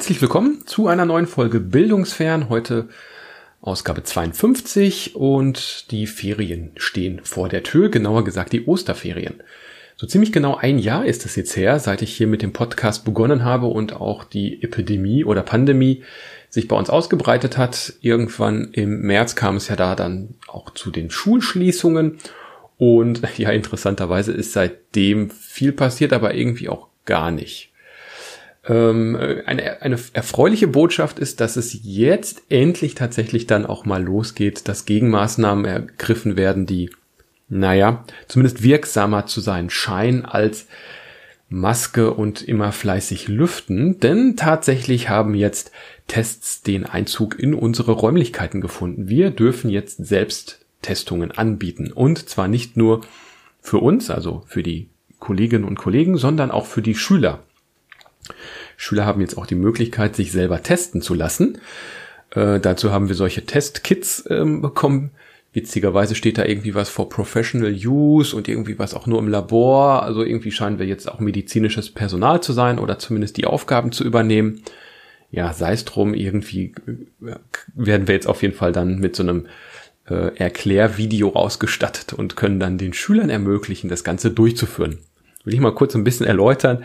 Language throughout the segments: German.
Herzlich willkommen zu einer neuen Folge Bildungsfern. Heute Ausgabe 52 und die Ferien stehen vor der Tür, genauer gesagt die Osterferien. So ziemlich genau ein Jahr ist es jetzt her, seit ich hier mit dem Podcast begonnen habe und auch die Epidemie oder Pandemie sich bei uns ausgebreitet hat. Irgendwann im März kam es ja da dann auch zu den Schulschließungen und ja, interessanterweise ist seitdem viel passiert, aber irgendwie auch gar nicht. Ähm, eine, eine erfreuliche Botschaft ist, dass es jetzt endlich tatsächlich dann auch mal losgeht, dass Gegenmaßnahmen ergriffen werden, die, naja, zumindest wirksamer zu sein scheinen als Maske und immer fleißig lüften, denn tatsächlich haben jetzt Tests den Einzug in unsere Räumlichkeiten gefunden. Wir dürfen jetzt selbst Testungen anbieten und zwar nicht nur für uns, also für die Kolleginnen und Kollegen, sondern auch für die Schüler. Schüler haben jetzt auch die Möglichkeit, sich selber testen zu lassen. Äh, dazu haben wir solche Testkits ähm, bekommen. Witzigerweise steht da irgendwie was for Professional Use und irgendwie was auch nur im Labor. Also irgendwie scheinen wir jetzt auch medizinisches Personal zu sein oder zumindest die Aufgaben zu übernehmen. Ja, sei es drum, irgendwie äh, werden wir jetzt auf jeden Fall dann mit so einem äh, Erklärvideo ausgestattet und können dann den Schülern ermöglichen, das Ganze durchzuführen will ich mal kurz ein bisschen erläutern,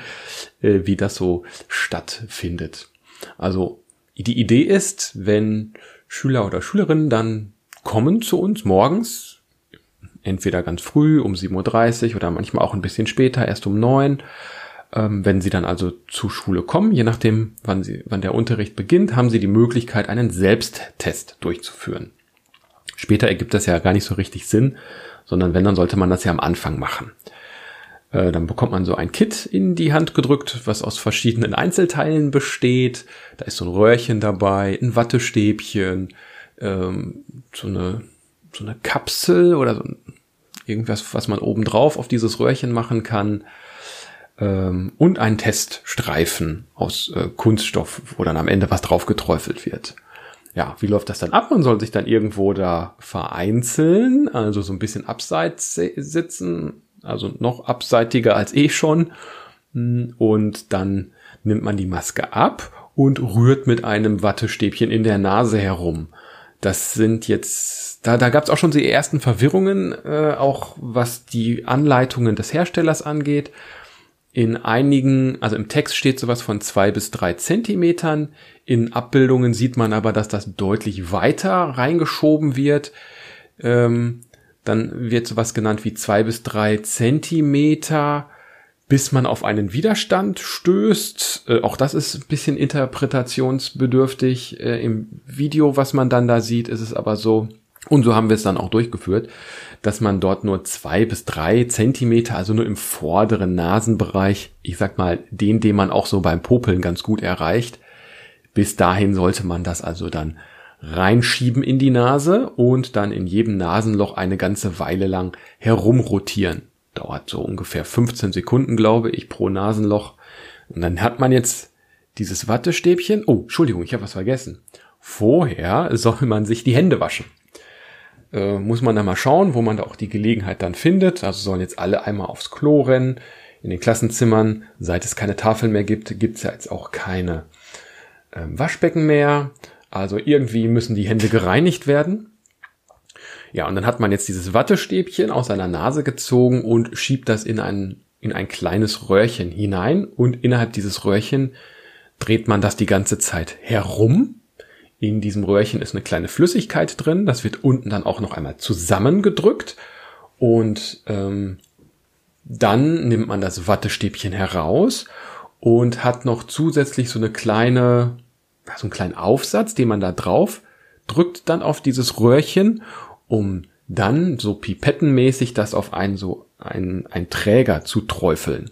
äh, wie das so stattfindet. Also die Idee ist, wenn Schüler oder Schülerinnen dann kommen zu uns morgens, entweder ganz früh um 7.30 Uhr oder manchmal auch ein bisschen später, erst um 9 ähm, wenn sie dann also zur Schule kommen, je nachdem, wann, sie, wann der Unterricht beginnt, haben sie die Möglichkeit, einen Selbsttest durchzuführen. Später ergibt das ja gar nicht so richtig Sinn, sondern wenn, dann sollte man das ja am Anfang machen. Äh, dann bekommt man so ein Kit in die Hand gedrückt, was aus verschiedenen Einzelteilen besteht. Da ist so ein Röhrchen dabei, ein Wattestäbchen, ähm, so eine so eine Kapsel oder so irgendwas, was man oben drauf auf dieses Röhrchen machen kann. Ähm, und ein Teststreifen aus äh, Kunststoff, wo dann am Ende was drauf geträufelt wird. Ja, wie läuft das dann ab? Man soll sich dann irgendwo da vereinzeln, also so ein bisschen abseits sitzen, also noch abseitiger als eh schon. Und dann nimmt man die Maske ab und rührt mit einem Wattestäbchen in der Nase herum. Das sind jetzt, da, da gab es auch schon die ersten Verwirrungen, äh, auch was die Anleitungen des Herstellers angeht. In einigen, also im Text steht sowas von zwei bis drei Zentimetern. In Abbildungen sieht man aber, dass das deutlich weiter reingeschoben wird. Ähm, dann wird sowas genannt wie zwei bis drei Zentimeter, bis man auf einen Widerstand stößt. Äh, auch das ist ein bisschen interpretationsbedürftig. Äh, Im Video, was man dann da sieht, ist es aber so, und so haben wir es dann auch durchgeführt, dass man dort nur zwei bis drei Zentimeter, also nur im vorderen Nasenbereich, ich sag mal, den, den man auch so beim Popeln ganz gut erreicht, bis dahin sollte man das also dann reinschieben in die Nase und dann in jedem Nasenloch eine ganze Weile lang herumrotieren. Dauert so ungefähr 15 Sekunden, glaube ich, pro Nasenloch. Und dann hat man jetzt dieses Wattestäbchen. Oh, Entschuldigung, ich habe was vergessen. Vorher soll man sich die Hände waschen. Äh, muss man dann mal schauen, wo man da auch die Gelegenheit dann findet. Also sollen jetzt alle einmal aufs Klo rennen. In den Klassenzimmern, seit es keine Tafeln mehr gibt, gibt es ja jetzt auch keine äh, Waschbecken mehr. Also irgendwie müssen die Hände gereinigt werden. Ja, und dann hat man jetzt dieses Wattestäbchen aus seiner Nase gezogen und schiebt das in ein, in ein kleines Röhrchen hinein und innerhalb dieses Röhrchen dreht man das die ganze Zeit herum. In diesem Röhrchen ist eine kleine Flüssigkeit drin. Das wird unten dann auch noch einmal zusammengedrückt und ähm, dann nimmt man das Wattestäbchen heraus und hat noch zusätzlich so eine kleine so einen kleinen Aufsatz, den man da drauf drückt dann auf dieses Röhrchen, um dann so pipettenmäßig das auf einen so einen, einen Träger zu träufeln.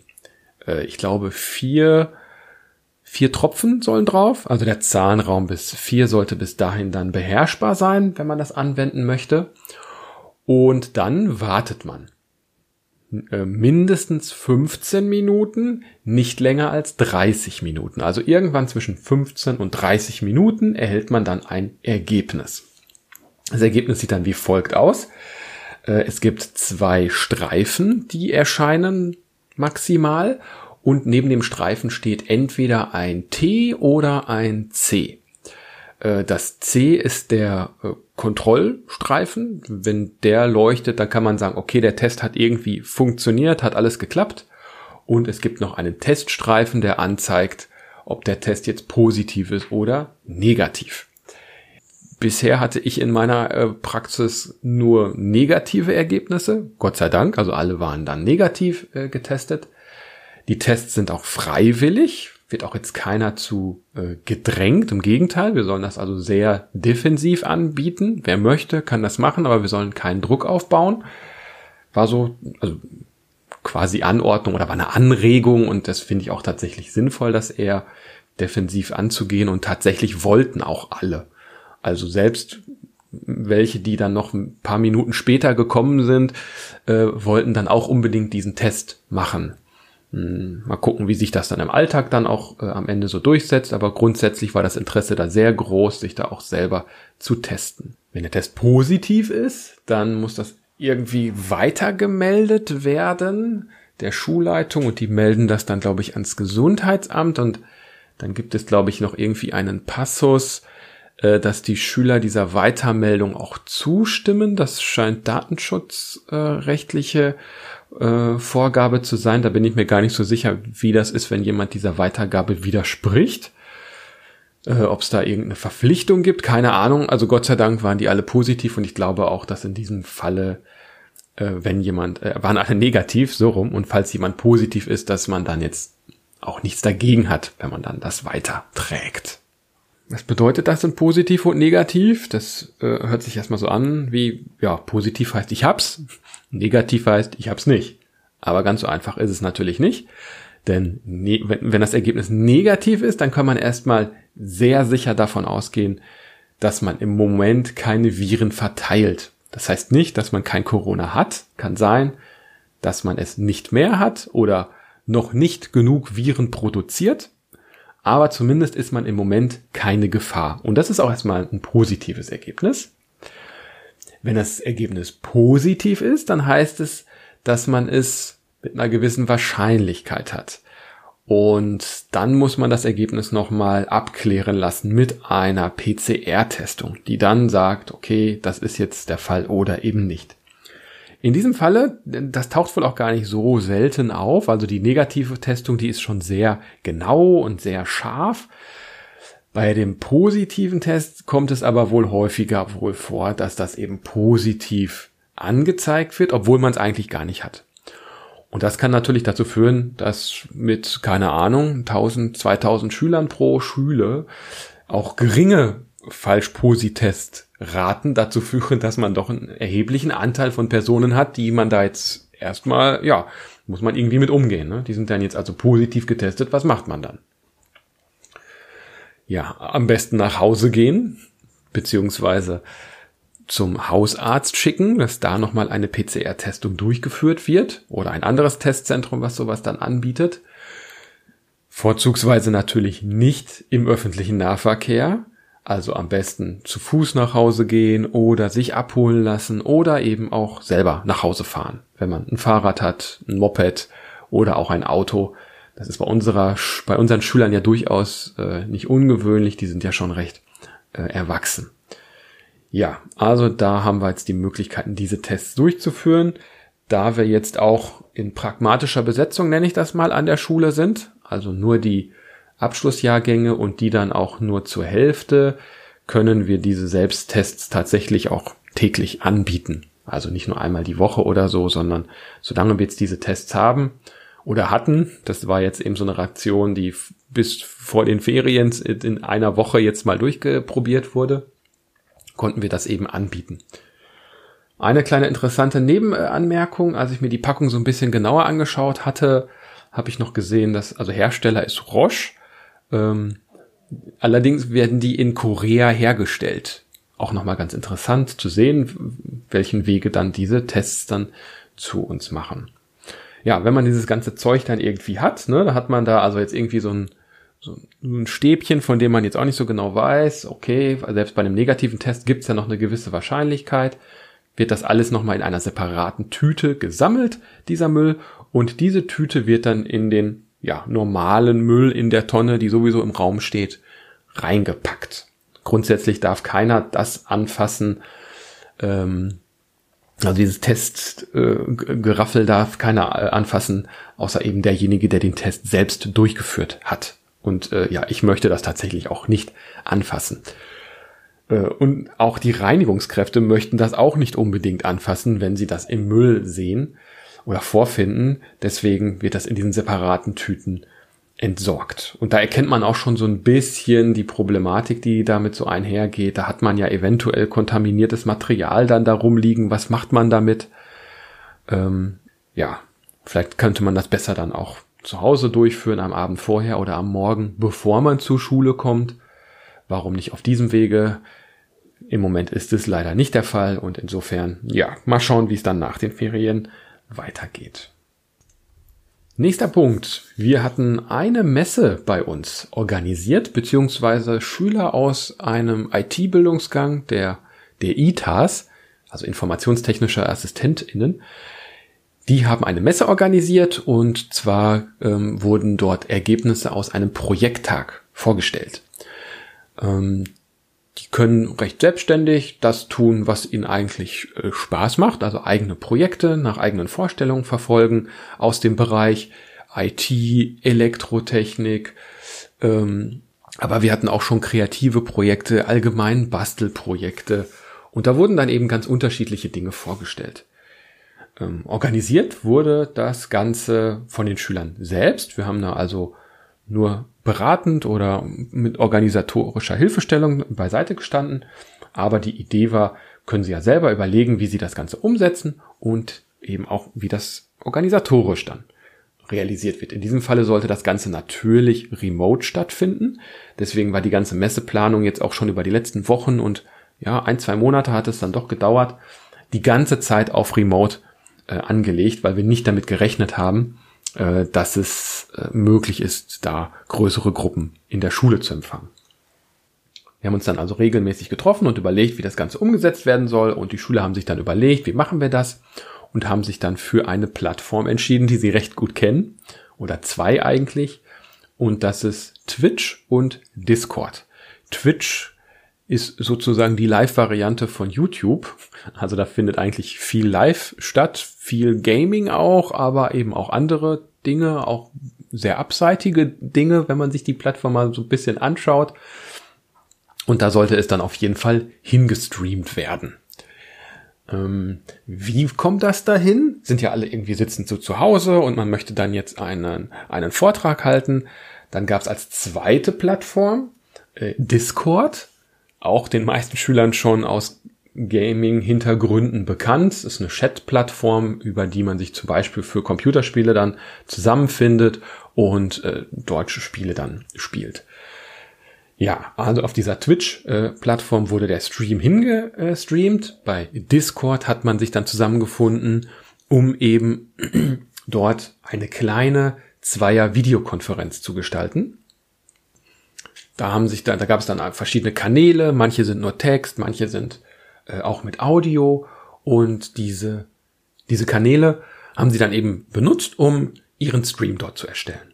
Äh, ich glaube vier vier Tropfen sollen drauf, also der Zahnraum bis vier sollte bis dahin dann beherrschbar sein, wenn man das anwenden möchte. Und dann wartet man. Äh, mindestens 15 Minuten, nicht länger als 30 Minuten. Also irgendwann zwischen 15 und 30 Minuten erhält man dann ein Ergebnis. Das Ergebnis sieht dann wie folgt aus. Äh, es gibt zwei Streifen, die erscheinen maximal und neben dem Streifen steht entweder ein T oder ein C. Äh, das C ist der äh, Kontrollstreifen. Wenn der leuchtet, dann kann man sagen, okay, der Test hat irgendwie funktioniert, hat alles geklappt. Und es gibt noch einen Teststreifen, der anzeigt, ob der Test jetzt positiv ist oder negativ. Bisher hatte ich in meiner äh, Praxis nur negative Ergebnisse, Gott sei Dank, also alle waren dann negativ getestet. Die Tests sind auch freiwillig, wird auch jetzt keiner zu äh, gedrängt, im Gegenteil, wir sollen das also sehr defensiv anbieten. Wer möchte, kann das machen, aber wir sollen keinen Druck aufbauen. War so, also quasi Anordnung oder war eine Anregung und das finde ich auch tatsächlich sinnvoll, das eher defensiv anzugehen und tatsächlich wollten auch alle. Also selbst welche, die dann noch ein paar Minuten später gekommen sind, äh, wollten dann auch unbedingt diesen Test machen. Hm, mal gucken, wie sich das dann im Alltag dann auch äh, am Ende so durchsetzt, aber grundsätzlich war das Interesse da sehr groß, sich da auch selber zu testen. Wenn der Test positiv ist, dann muss das irgendwie weitergemeldet werden der Schulleitung und die melden das dann, glaube ich, ans Gesundheitsamt und dann gibt es, glaube ich, noch irgendwie einen Passus, äh, dass die Schüler dieser Weitermeldung auch zustimmen. Das scheint datenschutzrechtliche äh, Vorgabe zu sein. Da bin ich mir gar nicht so sicher, wie das ist, wenn jemand dieser Weitergabe widerspricht. Äh, Ob es da irgendeine Verpflichtung gibt, keine Ahnung. Also Gott sei Dank waren die alle positiv und ich glaube auch, dass in diesem Falle, äh, wenn jemand, äh, waren alle negativ, so rum, und falls jemand positiv ist, dass man dann jetzt auch nichts dagegen hat, wenn man dann das weiterträgt. Was bedeutet das denn positiv und negativ? Das äh, hört sich erstmal so an wie, ja, positiv heißt ich hab's, negativ heißt ich hab's nicht. Aber ganz so einfach ist es natürlich nicht. Denn ne wenn, wenn das Ergebnis negativ ist, dann kann man erstmal sehr sicher davon ausgehen, dass man im Moment keine Viren verteilt. Das heißt nicht, dass man kein Corona hat. Kann sein, dass man es nicht mehr hat oder noch nicht genug Viren produziert. Aber zumindest ist man im Moment keine Gefahr. Und das ist auch erstmal ein positives Ergebnis. Wenn das Ergebnis positiv ist, dann heißt es, dass man es mit einer gewissen Wahrscheinlichkeit hat. Und dann muss man das Ergebnis nochmal abklären lassen mit einer PCR-Testung, die dann sagt, okay, das ist jetzt der Fall oder eben nicht. In diesem Falle, das taucht wohl auch gar nicht so selten auf, also die negative Testung, die ist schon sehr genau und sehr scharf. Bei dem positiven Test kommt es aber wohl häufiger wohl vor, dass das eben positiv angezeigt wird, obwohl man es eigentlich gar nicht hat. Und das kann natürlich dazu führen, dass mit, keine Ahnung, 1000, 2000 Schülern pro Schüler auch geringe Falsch-Posi-Test-Raten dazu führen, dass man doch einen erheblichen Anteil von Personen hat, die man da jetzt erstmal, ja, muss man irgendwie mit umgehen. Ne? Die sind dann jetzt also positiv getestet. Was macht man dann? Ja, am besten nach Hause gehen, beziehungsweise zum Hausarzt schicken, dass da nochmal eine PCR-Testung durchgeführt wird oder ein anderes Testzentrum, was sowas dann anbietet. Vorzugsweise natürlich nicht im öffentlichen Nahverkehr, also am besten zu Fuß nach Hause gehen oder sich abholen lassen oder eben auch selber nach Hause fahren, wenn man ein Fahrrad hat, ein Moped oder auch ein Auto. Das ist bei unserer, bei unseren Schülern ja durchaus äh, nicht ungewöhnlich, die sind ja schon recht äh, erwachsen. Ja, also da haben wir jetzt die Möglichkeiten, diese Tests durchzuführen. Da wir jetzt auch in pragmatischer Besetzung, nenne ich das mal, an der Schule sind, also nur die Abschlussjahrgänge und die dann auch nur zur Hälfte, können wir diese Selbsttests tatsächlich auch täglich anbieten. Also nicht nur einmal die Woche oder so, sondern solange wir jetzt diese Tests haben oder hatten, das war jetzt eben so eine Reaktion, die bis vor den Ferien in einer Woche jetzt mal durchgeprobiert wurde, konnten wir das eben anbieten. Eine kleine interessante Nebenanmerkung, als ich mir die Packung so ein bisschen genauer angeschaut hatte, habe ich noch gesehen, dass, also Hersteller ist Roche. Ähm, allerdings werden die in Korea hergestellt. Auch nochmal ganz interessant zu sehen, welchen Wege dann diese Tests dann zu uns machen. Ja, wenn man dieses ganze Zeug dann irgendwie hat, ne, da hat man da also jetzt irgendwie so ein so ein Stäbchen, von dem man jetzt auch nicht so genau weiß, okay, selbst bei einem negativen Test gibt es ja noch eine gewisse Wahrscheinlichkeit, wird das alles nochmal in einer separaten Tüte gesammelt, dieser Müll, und diese Tüte wird dann in den ja, normalen Müll in der Tonne, die sowieso im Raum steht, reingepackt. Grundsätzlich darf keiner das anfassen, ähm, also dieses Testgeraffel äh, darf keiner äh, anfassen, außer eben derjenige, der den Test selbst durchgeführt hat. Und äh, ja, ich möchte das tatsächlich auch nicht anfassen. Äh, und auch die Reinigungskräfte möchten das auch nicht unbedingt anfassen, wenn sie das im Müll sehen oder vorfinden. Deswegen wird das in diesen separaten Tüten entsorgt. Und da erkennt man auch schon so ein bisschen die Problematik, die damit so einhergeht. Da hat man ja eventuell kontaminiertes Material dann darum liegen. Was macht man damit? Ähm, ja, vielleicht könnte man das besser dann auch zu Hause durchführen, am Abend vorher oder am Morgen, bevor man zur Schule kommt. Warum nicht auf diesem Wege? Im Moment ist es leider nicht der Fall und insofern, ja, mal schauen, wie es dann nach den Ferien weitergeht. Nächster Punkt. Wir hatten eine Messe bei uns organisiert, beziehungsweise Schüler aus einem IT-Bildungsgang der, der ITAS, also informationstechnische AssistentInnen, die haben eine Messe organisiert und zwar ähm, wurden dort Ergebnisse aus einem Projekttag vorgestellt. Ähm, die können recht selbstständig das tun, was ihnen eigentlich äh, Spaß macht, also eigene Projekte nach eigenen Vorstellungen verfolgen aus dem Bereich IT, Elektrotechnik. Ähm, aber wir hatten auch schon kreative Projekte, allgemein Bastelprojekte. Und da wurden dann eben ganz unterschiedliche Dinge vorgestellt. Ähm, organisiert wurde das Ganze von den Schülern selbst. Wir haben da also nur beratend oder mit organisatorischer Hilfestellung beiseite gestanden. Aber die Idee war, können Sie ja selber überlegen, wie Sie das Ganze umsetzen und eben auch, wie das organisatorisch dann realisiert wird. In diesem Falle sollte das Ganze natürlich remote stattfinden. Deswegen war die ganze Messeplanung jetzt auch schon über die letzten Wochen und ja, ein, zwei Monate hat es dann doch gedauert, die ganze Zeit auf remote äh, angelegt, weil wir nicht damit gerechnet haben, äh, dass es äh, möglich ist, da größere Gruppen in der Schule zu empfangen. Wir haben uns dann also regelmäßig getroffen und überlegt, wie das Ganze umgesetzt werden soll. Und die Schüler haben sich dann überlegt, wie machen wir das? Und haben sich dann für eine Plattform entschieden, die sie recht gut kennen. Oder zwei eigentlich. Und das ist Twitch und Discord. Twitch ist sozusagen die Live-Variante von YouTube. Also da findet eigentlich viel Live statt, viel Gaming auch, aber eben auch andere Dinge, auch sehr abseitige Dinge, wenn man sich die Plattform mal so ein bisschen anschaut. Und da sollte es dann auf jeden Fall hingestreamt werden. Ähm, wie kommt das dahin? Sind ja alle irgendwie sitzend so zu Hause und man möchte dann jetzt einen, einen Vortrag halten. Dann gab es als zweite Plattform äh, Discord auch den meisten Schülern schon aus Gaming-Hintergründen bekannt. Es ist eine Chat-Plattform, über die man sich zum Beispiel für Computerspiele dann zusammenfindet und äh, deutsche Spiele dann spielt. Ja, also auf dieser Twitch-Plattform wurde der Stream hingestreamt. Bei Discord hat man sich dann zusammengefunden, um eben dort eine kleine Zweier-Videokonferenz zu gestalten. Da haben sich dann, da gab es dann verschiedene Kanäle, manche sind nur Text, manche sind äh, auch mit Audio und diese, diese Kanäle haben sie dann eben benutzt, um ihren Stream dort zu erstellen.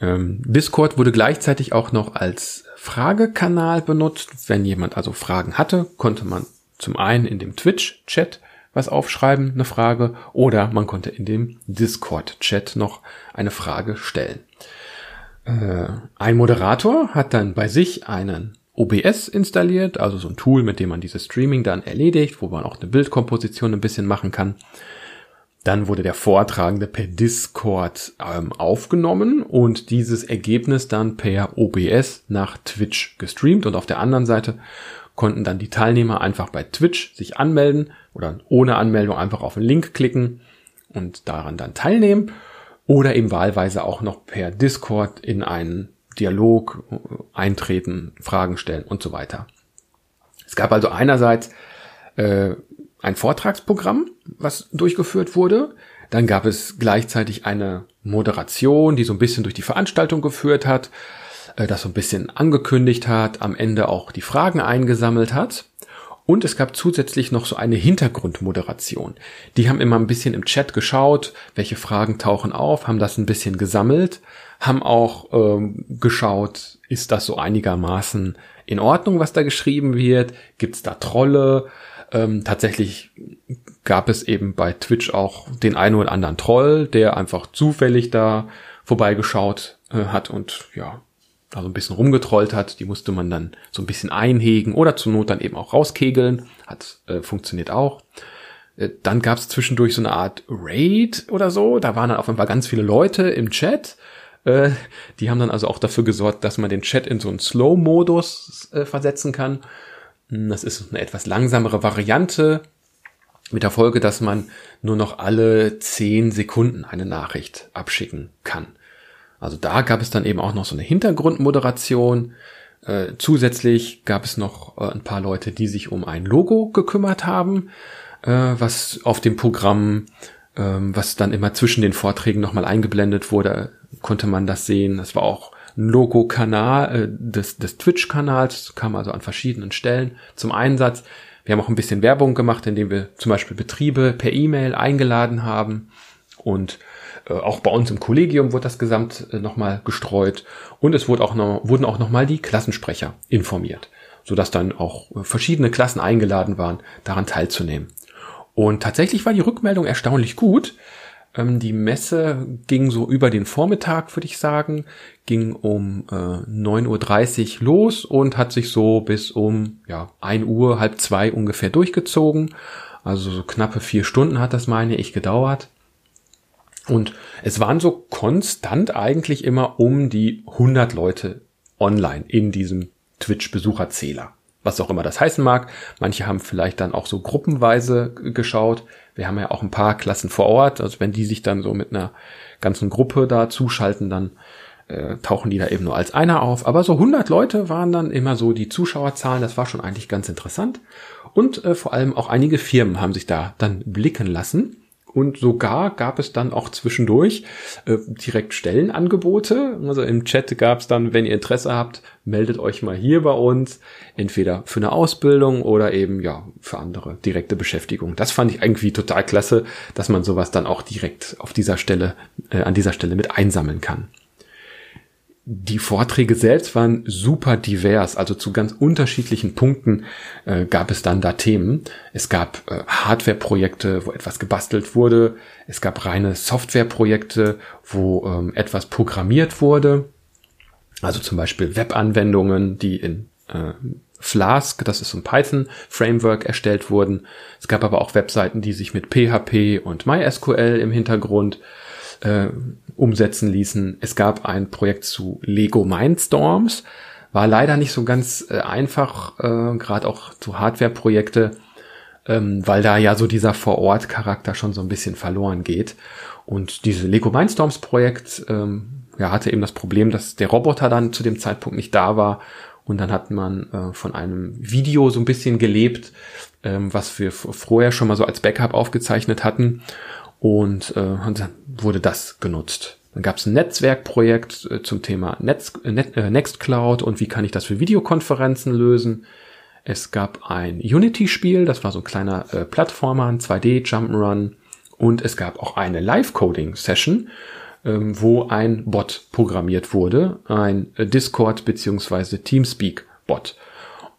Ähm, Discord wurde gleichzeitig auch noch als Fragekanal benutzt. Wenn jemand also Fragen hatte, konnte man zum einen in dem Twitch-Chat was aufschreiben, eine Frage, oder man konnte in dem Discord-Chat noch eine Frage stellen. Äh, ein Moderator hat dann bei sich einen OBS installiert, also so ein Tool, mit dem man dieses Streaming dann erledigt, wo man auch eine Bildkomposition ein bisschen machen kann. Dann wurde der Vortragende per Discord ähm, aufgenommen und dieses Ergebnis dann per OBS nach Twitch gestreamt und auf der anderen Seite konnten dann die Teilnehmer einfach bei Twitch sich anmelden oder ohne Anmeldung einfach auf den Link klicken und daran dann teilnehmen oder eben wahlweise auch noch per Discord in einen Dialog eintreten, Fragen stellen und so weiter. Es gab also einerseits äh, ein Vortragsprogramm, was durchgeführt wurde. Dann gab es gleichzeitig eine Moderation, die so ein bisschen durch die Veranstaltung geführt hat, äh, das so ein bisschen angekündigt hat, am Ende auch die Fragen eingesammelt hat. Und es gab zusätzlich noch so eine Hintergrundmoderation. Die haben immer ein bisschen im Chat geschaut, welche Fragen tauchen auf, haben das ein bisschen gesammelt, haben auch ähm, geschaut, ist das so einigermaßen in Ordnung, was da geschrieben wird? Gibt es da Trolle? Ähm, tatsächlich gab es eben bei Twitch auch den einen oder anderen Troll, der einfach zufällig da vorbeigeschaut äh, hat und ja, da so ein bisschen rumgetrollt hat. Die musste man dann so ein bisschen einhegen oder zur Not dann eben auch rauskegeln. Hat äh, funktioniert auch. Äh, dann gab es zwischendurch so eine Art Raid oder so. Da waren dann auf einmal ganz viele Leute im Chat. Äh, die haben dann also auch dafür gesorgt, dass man den Chat in so einen Slow-Modus äh, versetzen kann. Hm, das ist eine etwas langsamere Variante mit der Folge, dass man nur noch alle zehn Sekunden eine Nachricht abschicken kann. Also da gab es dann eben auch noch so eine Hintergrundmoderation. Äh, zusätzlich gab es noch äh, ein paar Leute, die sich um ein Logo gekümmert haben, äh, was auf dem Programm, ähm, was dann immer zwischen den Vorträgen nochmal eingeblendet wurde, konnte man das sehen. Das war auch ein Logo-Kanal äh, des, des Twitch-Kanals, kam also an verschiedenen Stellen zum Einsatz. Wir haben auch ein bisschen Werbung gemacht, indem wir zum Beispiel Betriebe per E-Mail eingeladen haben und auch bei uns im Kollegium wurde das gesamt äh, nochmal gestreut und es wurde auch noch, wurden auch nochmal die Klassensprecher informiert, sodass dann auch äh, verschiedene Klassen eingeladen waren, daran teilzunehmen. Und tatsächlich war die Rückmeldung erstaunlich gut. Ähm, die Messe ging so über den Vormittag, würde ich sagen, ging um äh, 9.30 Uhr los und hat sich so bis um ja, 1 Uhr, halb zwei ungefähr durchgezogen. Also so knappe vier Stunden hat das, meine ich, gedauert. Und es waren so konstant eigentlich immer um die 100 Leute online in diesem Twitch-Besucherzähler. Was auch immer das heißen mag. Manche haben vielleicht dann auch so gruppenweise geschaut. Wir haben ja auch ein paar Klassen vor Ort. Also wenn die sich dann so mit einer ganzen Gruppe da zuschalten, dann äh, tauchen die da eben nur als einer auf. Aber so 100 Leute waren dann immer so die Zuschauerzahlen. Das war schon eigentlich ganz interessant. Und äh, vor allem auch einige Firmen haben sich da dann blicken lassen. Und sogar gab es dann auch zwischendurch äh, direkt Stellenangebote. Also im Chat gab es dann, wenn ihr Interesse habt, meldet euch mal hier bei uns. Entweder für eine Ausbildung oder eben ja für andere direkte Beschäftigung. Das fand ich irgendwie total klasse, dass man sowas dann auch direkt auf dieser Stelle, äh, an dieser Stelle mit einsammeln kann die Vorträge selbst waren super divers, also zu ganz unterschiedlichen Punkten äh, gab es dann da Themen. Es gab äh, Hardware-Projekte, wo etwas gebastelt wurde. Es gab reine Software-Projekte, wo ähm, etwas programmiert wurde. Also zum Beispiel Web-Anwendungen, die in äh, Flask, das ist ein Python-Framework, erstellt wurden. Es gab aber auch Webseiten, die sich mit PHP und MySQL im Hintergrund äh, umsetzen ließen. Es gab ein Projekt zu Lego Mindstorms, war leider nicht so ganz äh, einfach, äh, gerade auch zu Hardware-Projekte, ähm, weil da ja so dieser Vor-Ort-Charakter schon so ein bisschen verloren geht. Und diese Lego Mindstorms Projekt ähm, ja, hatte eben das Problem, dass der Roboter dann zu dem Zeitpunkt nicht da war. Und dann hat man äh, von einem Video so ein bisschen gelebt, ähm, was wir vorher schon mal so als Backup aufgezeichnet hatten und äh, wurde das genutzt. Dann gab es ein Netzwerkprojekt äh, zum Thema Netz, äh, Net, äh, Nextcloud und wie kann ich das für Videokonferenzen lösen. Es gab ein Unity-Spiel, das war so ein kleiner äh, Plattformer, ein 2D Jump'n'Run und es gab auch eine Live-Coding-Session, ähm, wo ein Bot programmiert wurde, ein Discord beziehungsweise Teamspeak-Bot.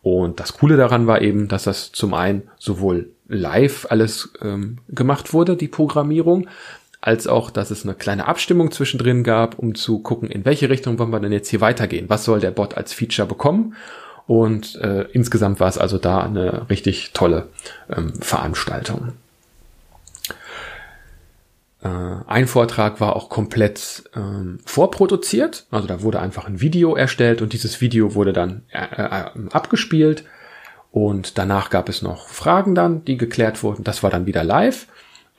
Und das Coole daran war eben, dass das zum einen sowohl live alles ähm, gemacht wurde, die Programmierung, als auch, dass es eine kleine Abstimmung zwischendrin gab, um zu gucken, in welche Richtung wollen wir denn jetzt hier weitergehen? Was soll der Bot als Feature bekommen? Und äh, insgesamt war es also da eine richtig tolle ähm, Veranstaltung. Äh, ein Vortrag war auch komplett ähm, vorproduziert, also da wurde einfach ein Video erstellt und dieses Video wurde dann äh, äh, abgespielt und danach gab es noch Fragen dann, die geklärt wurden. Das war dann wieder live.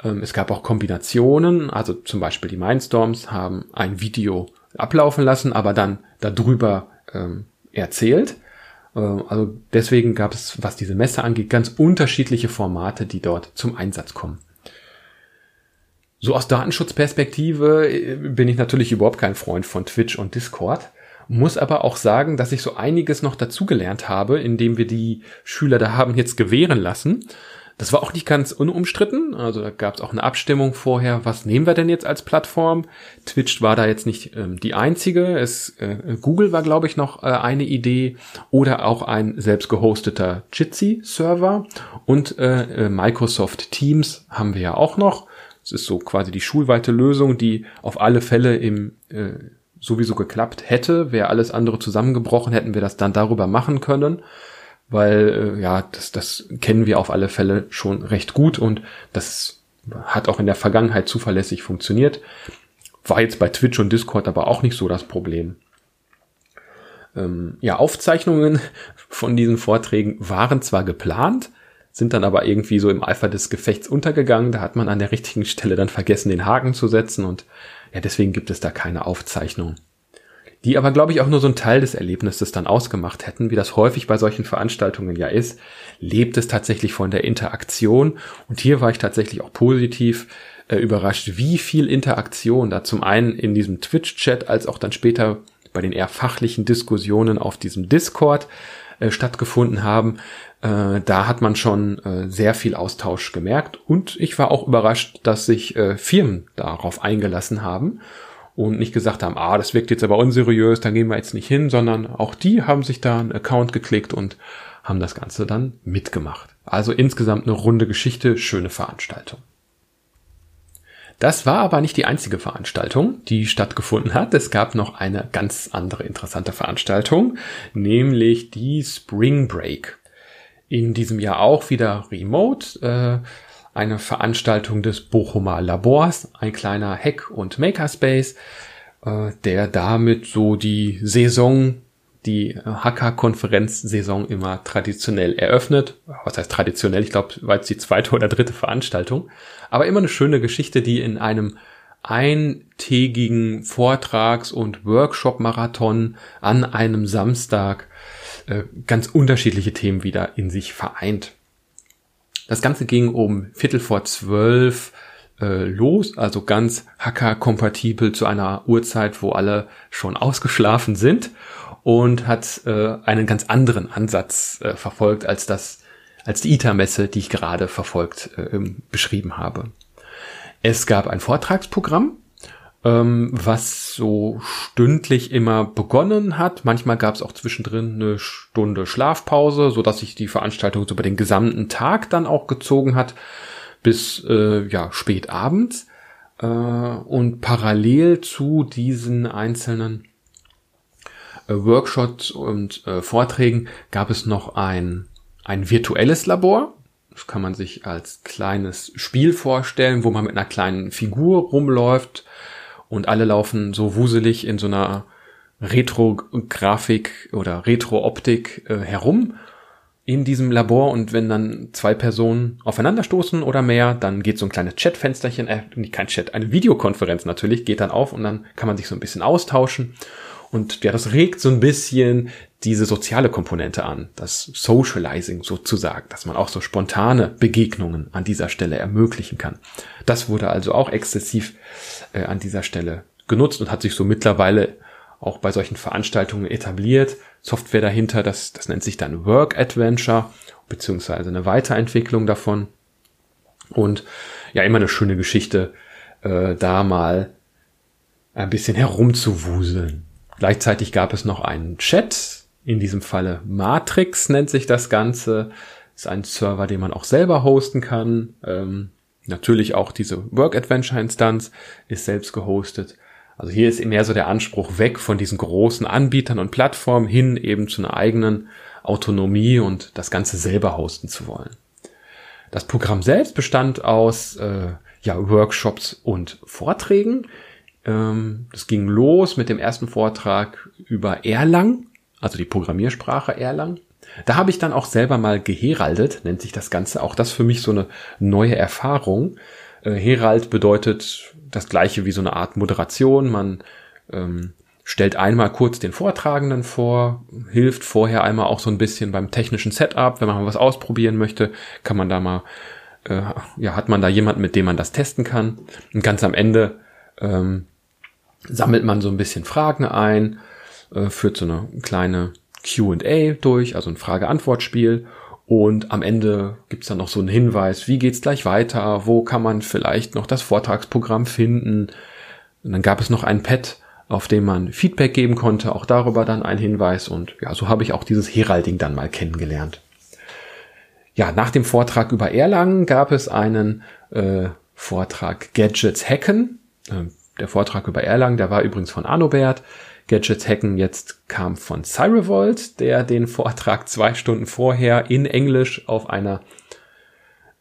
Ähm, es gab auch Kombinationen, also zum Beispiel die Mindstorms haben ein Video ablaufen lassen, aber dann darüber ähm, erzählt. Ähm, also deswegen gab es, was diese Messe angeht, ganz unterschiedliche Formate, die dort zum Einsatz kommen. So aus Datenschutzperspektive äh, bin ich natürlich überhaupt kein Freund von Twitch und Discord. Muss aber auch sagen, dass ich so einiges noch dazugelernt habe, indem wir die Schüler da haben jetzt gewähren lassen. Das war auch nicht ganz unumstritten. Also da gab es auch eine Abstimmung vorher, was nehmen wir denn jetzt als Plattform? Twitch war da jetzt nicht ähm, die einzige. Es, äh, Google war, glaube ich, noch äh, eine Idee oder auch ein selbst gehosteter Jitsi-Server. Und äh, äh, Microsoft Teams haben wir ja auch noch. Es ist so quasi die schulweite Lösung, die auf alle Fälle im äh, sowieso geklappt hätte. Wäre alles andere zusammengebrochen, hätten wir das dann darüber machen können weil äh, ja, das, das kennen wir auf alle Fälle schon recht gut und das hat auch in der Vergangenheit zuverlässig funktioniert. War jetzt bei Twitch und Discord aber auch nicht so das Problem. Ähm, ja, Aufzeichnungen von diesen Vorträgen waren zwar geplant, sind dann aber irgendwie so im Eifer des Gefechts untergegangen. Da hat man an der richtigen Stelle dann vergessen, den Haken zu setzen und ja, deswegen gibt es da keine Aufzeichnung die aber, glaube ich, auch nur so ein Teil des Erlebnisses dann ausgemacht hätten, wie das häufig bei solchen Veranstaltungen ja ist, lebt es tatsächlich von der Interaktion. Und hier war ich tatsächlich auch positiv äh, überrascht, wie viel Interaktion da zum einen in diesem Twitch-Chat als auch dann später bei den eher fachlichen Diskussionen auf diesem Discord äh, stattgefunden haben. Äh, da hat man schon äh, sehr viel Austausch gemerkt und ich war auch überrascht, dass sich äh, Firmen darauf eingelassen haben und nicht gesagt haben, ah, das wirkt jetzt aber unseriös, da gehen wir jetzt nicht hin, sondern auch die haben sich da einen Account geklickt und haben das Ganze dann mitgemacht. Also insgesamt eine runde Geschichte, schöne Veranstaltung. Das war aber nicht die einzige Veranstaltung, die stattgefunden hat. Es gab noch eine ganz andere interessante Veranstaltung, nämlich die Spring Break. In diesem Jahr auch wieder remote. Äh, eine Veranstaltung des Bochumer Labors, ein kleiner Hack- und Makerspace, äh, der damit so die Saison, die Hacker-Konferenz-Saison immer traditionell eröffnet. Was heißt traditionell? Ich glaube, war jetzt die zweite oder dritte Veranstaltung. Aber immer eine schöne Geschichte, die in einem eintägigen Vortrags- und Workshop-Marathon an einem Samstag äh, ganz unterschiedliche Themen wieder in sich vereint. Das Ganze ging um Viertel vor zwölf äh, los, also ganz hacker-kompatibel zu einer Uhrzeit, wo alle schon ausgeschlafen sind und hat äh, einen ganz anderen Ansatz äh, verfolgt als das, als die ITER-Messe, die ich gerade verfolgt äh, beschrieben habe. Es gab ein Vortragsprogramm, ähm, was so stündlich immer begonnen hat. Manchmal gab es auch zwischendrin eine Stunde Schlafpause, so dass sich die Veranstaltung so über den gesamten Tag dann auch gezogen hat bis äh, ja spät abends. Äh, und parallel zu diesen einzelnen Workshops und äh, Vorträgen gab es noch ein ein virtuelles Labor. Das kann man sich als kleines Spiel vorstellen, wo man mit einer kleinen Figur rumläuft und alle laufen so wuselig in so einer Retro-Grafik oder Retro-Optik äh, herum in diesem Labor und wenn dann zwei Personen aufeinanderstoßen oder mehr, dann geht so ein kleines Chatfensterchen, äh, kein Chat, eine Videokonferenz natürlich, geht dann auf und dann kann man sich so ein bisschen austauschen. Und ja, das regt so ein bisschen diese soziale Komponente an, das Socializing sozusagen, dass man auch so spontane Begegnungen an dieser Stelle ermöglichen kann. Das wurde also auch exzessiv äh, an dieser Stelle genutzt und hat sich so mittlerweile auch bei solchen Veranstaltungen etabliert. Software dahinter, das, das nennt sich dann Work Adventure, beziehungsweise eine Weiterentwicklung davon. Und ja, immer eine schöne Geschichte, äh, da mal ein bisschen herumzuwuseln. Gleichzeitig gab es noch einen Chat, in diesem Falle Matrix nennt sich das Ganze. Ist ein Server, den man auch selber hosten kann. Ähm, natürlich auch diese Work Adventure Instanz ist selbst gehostet. Also hier ist mehr so der Anspruch weg von diesen großen Anbietern und Plattformen hin eben zu einer eigenen Autonomie und das Ganze selber hosten zu wollen. Das Programm selbst bestand aus äh, ja, Workshops und Vorträgen. Ähm, das ging los mit dem ersten Vortrag über Erlang, also die Programmiersprache Erlang. Da habe ich dann auch selber mal geheraldet, nennt sich das Ganze. Auch das für mich so eine neue Erfahrung. Äh, Herald bedeutet das gleiche wie so eine Art Moderation. Man ähm, stellt einmal kurz den Vortragenden vor, hilft vorher einmal auch so ein bisschen beim technischen Setup. Wenn man mal was ausprobieren möchte, kann man da mal, äh, ja, hat man da jemanden, mit dem man das testen kann. Und ganz am Ende ähm, sammelt man so ein bisschen Fragen ein äh, führt so eine kleine Q&A durch, also ein Frage-Antwort-Spiel. Und am Ende gibt's dann noch so einen Hinweis, wie geht's gleich weiter, wo kann man vielleicht noch das Vortragsprogramm finden. Und dann gab es noch ein Pad, auf dem man Feedback geben konnte, auch darüber dann ein Hinweis. Und ja, so habe ich auch dieses Heralding dann mal kennengelernt. Ja, nach dem Vortrag über Erlangen gab es einen äh, Vortrag Gadgets Hacken. Äh, der Vortrag über Erlangen, der war übrigens von Anobert. Gadgets Hacken jetzt kam von Cyrevolt, der den Vortrag zwei Stunden vorher in Englisch auf einer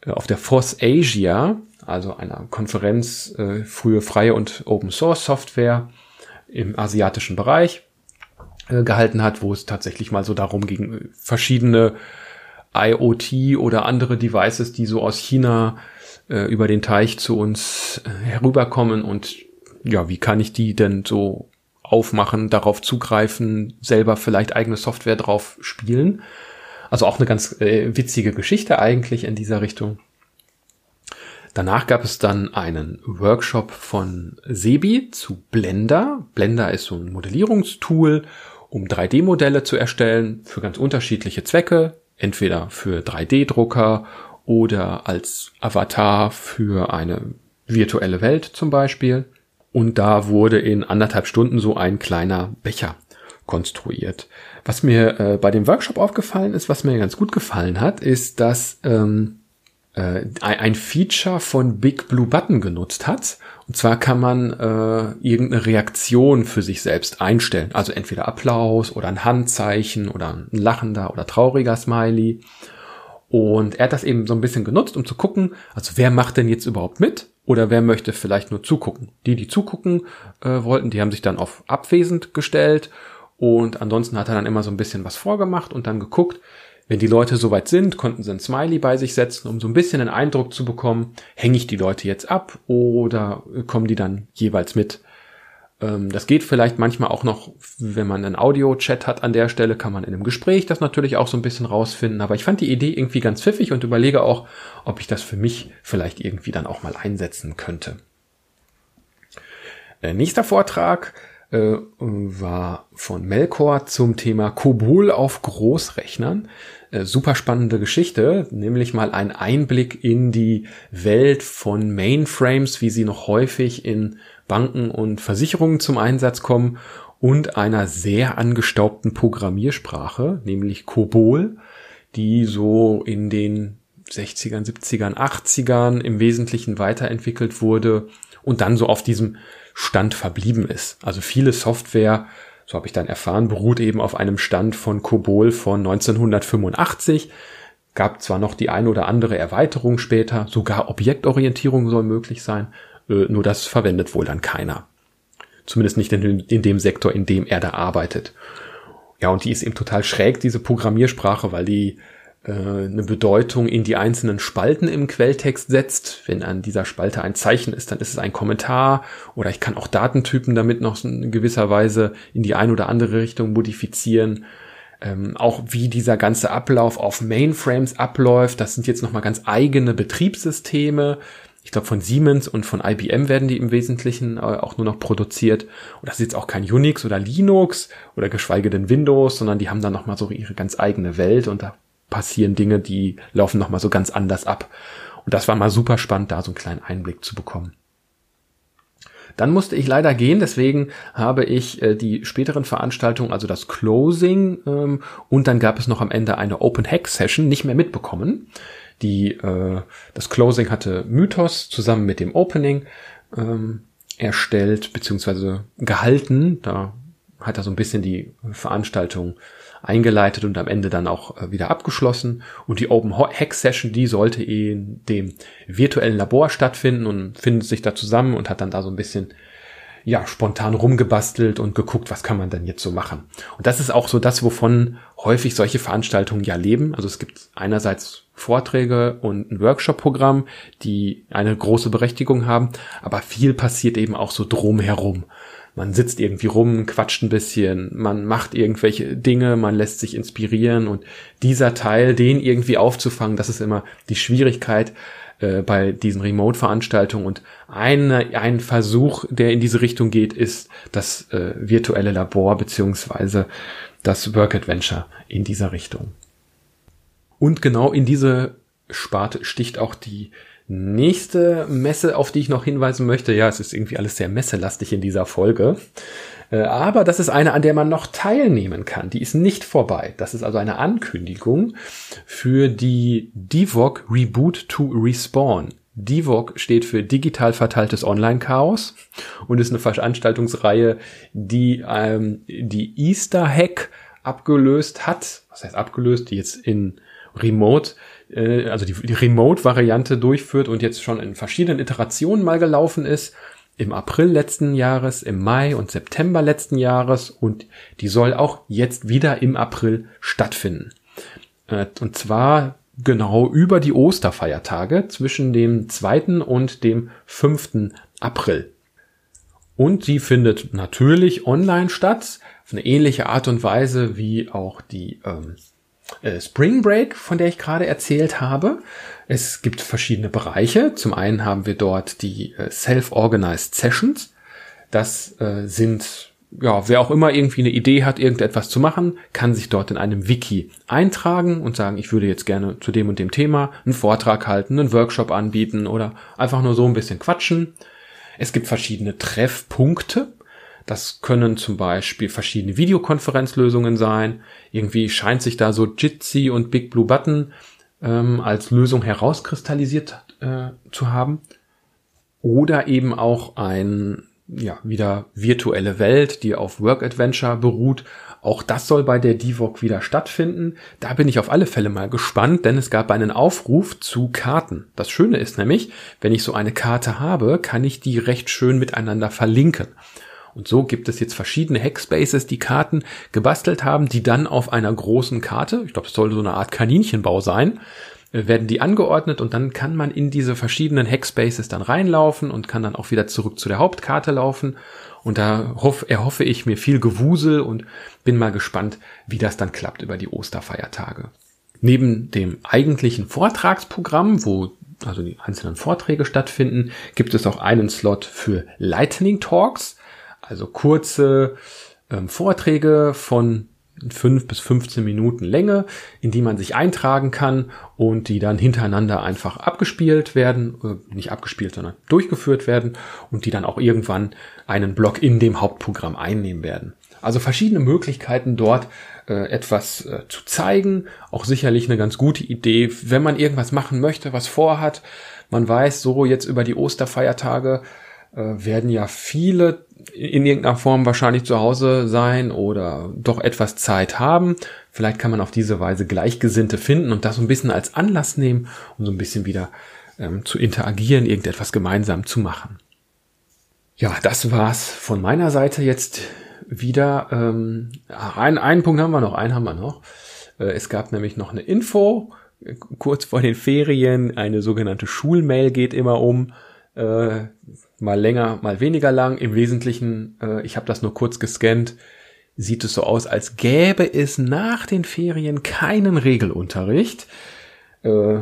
äh, auf der Force Asia, also einer Konferenz äh, frühe freie und Open Source Software im asiatischen Bereich äh, gehalten hat, wo es tatsächlich mal so darum ging, verschiedene IoT oder andere Devices, die so aus China äh, über den Teich zu uns äh, herüberkommen und ja, wie kann ich die denn so aufmachen, darauf zugreifen, selber vielleicht eigene Software drauf spielen. Also auch eine ganz äh, witzige Geschichte eigentlich in dieser Richtung. Danach gab es dann einen Workshop von Sebi zu Blender. Blender ist so ein Modellierungstool, um 3D-Modelle zu erstellen für ganz unterschiedliche Zwecke, entweder für 3D-Drucker oder als Avatar für eine virtuelle Welt zum Beispiel. Und da wurde in anderthalb Stunden so ein kleiner Becher konstruiert. Was mir äh, bei dem Workshop aufgefallen ist, was mir ganz gut gefallen hat, ist, dass ähm, äh, ein Feature von Big Blue Button genutzt hat. Und zwar kann man äh, irgendeine Reaktion für sich selbst einstellen. Also entweder Applaus oder ein Handzeichen oder ein lachender oder trauriger Smiley. Und er hat das eben so ein bisschen genutzt, um zu gucken, also wer macht denn jetzt überhaupt mit? Oder wer möchte vielleicht nur zugucken? Die, die zugucken äh, wollten, die haben sich dann auf abwesend gestellt und ansonsten hat er dann immer so ein bisschen was vorgemacht und dann geguckt, wenn die Leute soweit sind, konnten sie ein Smiley bei sich setzen, um so ein bisschen einen Eindruck zu bekommen, hänge ich die Leute jetzt ab oder kommen die dann jeweils mit das geht vielleicht manchmal auch noch, wenn man einen Audio-Chat hat an der Stelle, kann man in einem Gespräch das natürlich auch so ein bisschen rausfinden. Aber ich fand die Idee irgendwie ganz pfiffig und überlege auch, ob ich das für mich vielleicht irgendwie dann auch mal einsetzen könnte. Äh, nächster Vortrag äh, war von Melkor zum Thema Kobol auf Großrechnern. Äh, super spannende Geschichte, nämlich mal ein Einblick in die Welt von Mainframes, wie sie noch häufig in Banken und Versicherungen zum Einsatz kommen und einer sehr angestaubten Programmiersprache, nämlich COBOL, die so in den 60ern, 70ern, 80ern im Wesentlichen weiterentwickelt wurde und dann so auf diesem Stand verblieben ist. Also viele Software, so habe ich dann erfahren, beruht eben auf einem Stand von COBOL von 1985. Gab zwar noch die eine oder andere Erweiterung später, sogar Objektorientierung soll möglich sein, nur das verwendet wohl dann keiner. Zumindest nicht in, in dem Sektor, in dem er da arbeitet. Ja, und die ist eben total schräg, diese Programmiersprache, weil die äh, eine Bedeutung in die einzelnen Spalten im Quelltext setzt. Wenn an dieser Spalte ein Zeichen ist, dann ist es ein Kommentar oder ich kann auch Datentypen damit noch in gewisser Weise in die eine oder andere Richtung modifizieren. Ähm, auch wie dieser ganze Ablauf auf Mainframes abläuft, das sind jetzt nochmal ganz eigene Betriebssysteme, ich glaube von Siemens und von IBM werden die im Wesentlichen äh, auch nur noch produziert. Und das ist jetzt auch kein Unix oder Linux oder geschweige denn Windows, sondern die haben dann nochmal so ihre ganz eigene Welt und da passieren Dinge, die laufen nochmal so ganz anders ab. Und das war mal super spannend, da so einen kleinen Einblick zu bekommen. Dann musste ich leider gehen, deswegen habe ich äh, die späteren Veranstaltungen, also das Closing ähm, und dann gab es noch am Ende eine Open Hack Session nicht mehr mitbekommen. Die, äh, das Closing hatte Mythos zusammen mit dem Opening ähm, erstellt bzw. gehalten. Da hat er so ein bisschen die Veranstaltung eingeleitet und am Ende dann auch äh, wieder abgeschlossen. Und die Open Hack Session, die sollte in dem virtuellen Labor stattfinden und findet sich da zusammen und hat dann da so ein bisschen ja, spontan rumgebastelt und geguckt, was kann man denn jetzt so machen. Und das ist auch so das, wovon häufig solche Veranstaltungen ja leben. Also es gibt einerseits Vorträge und ein Workshop-Programm, die eine große Berechtigung haben, aber viel passiert eben auch so drumherum. Man sitzt irgendwie rum, quatscht ein bisschen, man macht irgendwelche Dinge, man lässt sich inspirieren und dieser Teil, den irgendwie aufzufangen, das ist immer die Schwierigkeit, äh, bei diesen Remote-Veranstaltungen. Und eine, ein Versuch, der in diese Richtung geht, ist das äh, virtuelle Labor beziehungsweise das Work Adventure in dieser Richtung. Und genau in diese Sparte sticht auch die nächste Messe, auf die ich noch hinweisen möchte. Ja, es ist irgendwie alles sehr messelastig in dieser Folge. Äh, aber das ist eine, an der man noch teilnehmen kann. Die ist nicht vorbei. Das ist also eine Ankündigung für die DIVOG Reboot to Respawn. DIVOG steht für digital verteiltes Online-Chaos und ist eine Veranstaltungsreihe, die ähm, die Easter Hack abgelöst hat. Was heißt abgelöst? Die jetzt in Remote, äh, also die, die Remote-Variante durchführt und jetzt schon in verschiedenen Iterationen mal gelaufen ist im April letzten Jahres, im Mai und September letzten Jahres und die soll auch jetzt wieder im April stattfinden. Äh, und zwar genau über die Osterfeiertage zwischen dem 2. und dem 5. April. Und sie findet natürlich online statt, auf eine ähnliche Art und Weise wie auch die ähm, äh, Spring Break, von der ich gerade erzählt habe. Es gibt verschiedene Bereiche. Zum einen haben wir dort die äh, Self-Organized Sessions. Das äh, sind, ja, wer auch immer irgendwie eine Idee hat, irgendetwas zu machen, kann sich dort in einem Wiki eintragen und sagen, ich würde jetzt gerne zu dem und dem Thema einen Vortrag halten, einen Workshop anbieten oder einfach nur so ein bisschen quatschen. Es gibt verschiedene Treffpunkte. Das können zum Beispiel verschiedene Videokonferenzlösungen sein. Irgendwie scheint sich da so Jitsi und Big Blue Button ähm, als Lösung herauskristallisiert äh, zu haben. Oder eben auch ein, ja, wieder virtuelle Welt, die auf Work Adventure beruht. Auch das soll bei der DIVOC wieder stattfinden. Da bin ich auf alle Fälle mal gespannt, denn es gab einen Aufruf zu Karten. Das Schöne ist nämlich, wenn ich so eine Karte habe, kann ich die recht schön miteinander verlinken. Und so gibt es jetzt verschiedene Hackspaces, die Karten gebastelt haben, die dann auf einer großen Karte, ich glaube, es soll so eine Art Kaninchenbau sein, äh, werden die angeordnet und dann kann man in diese verschiedenen Hackspaces dann reinlaufen und kann dann auch wieder zurück zu der Hauptkarte laufen. Und da hoff, erhoffe ich mir viel Gewusel und bin mal gespannt, wie das dann klappt über die Osterfeiertage. Neben dem eigentlichen Vortragsprogramm, wo also die einzelnen Vorträge stattfinden, gibt es auch einen Slot für Lightning Talks. Also kurze ähm, Vorträge von fünf bis 15 Minuten Länge, in die man sich eintragen kann und die dann hintereinander einfach abgespielt werden, äh, nicht abgespielt, sondern durchgeführt werden und die dann auch irgendwann einen Block in dem Hauptprogramm einnehmen werden. Also verschiedene Möglichkeiten dort äh, etwas äh, zu zeigen, auch sicherlich eine ganz gute Idee, wenn man irgendwas machen möchte, was vorhat. Man weiß so jetzt über die Osterfeiertage werden ja viele in irgendeiner Form wahrscheinlich zu Hause sein oder doch etwas Zeit haben. Vielleicht kann man auf diese Weise Gleichgesinnte finden und das so ein bisschen als Anlass nehmen, um so ein bisschen wieder ähm, zu interagieren, irgendetwas gemeinsam zu machen. Ja, das war's von meiner Seite jetzt wieder. Ähm, ein, einen Punkt haben wir noch, einen haben wir noch. Äh, es gab nämlich noch eine Info äh, kurz vor den Ferien. Eine sogenannte Schulmail geht immer um. Äh, mal länger, mal weniger lang. Im Wesentlichen, äh, ich habe das nur kurz gescannt, sieht es so aus, als gäbe es nach den Ferien keinen Regelunterricht. Äh,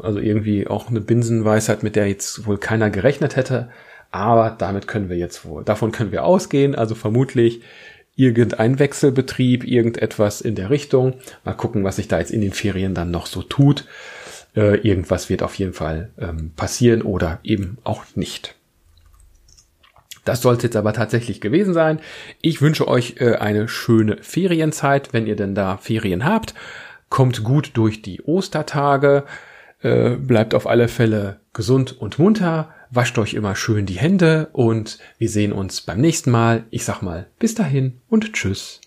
also irgendwie auch eine Binsenweisheit, mit der jetzt wohl keiner gerechnet hätte. Aber damit können wir jetzt wohl, davon können wir ausgehen. Also vermutlich irgendein Wechselbetrieb, irgendetwas in der Richtung. Mal gucken, was sich da jetzt in den Ferien dann noch so tut. Äh, irgendwas wird auf jeden Fall ähm, passieren oder eben auch nicht. Das soll es jetzt aber tatsächlich gewesen sein. Ich wünsche euch äh, eine schöne Ferienzeit, wenn ihr denn da Ferien habt. Kommt gut durch die Ostertage. Äh, bleibt auf alle Fälle gesund und munter. Wascht euch immer schön die Hände und wir sehen uns beim nächsten Mal. Ich sag mal bis dahin und tschüss.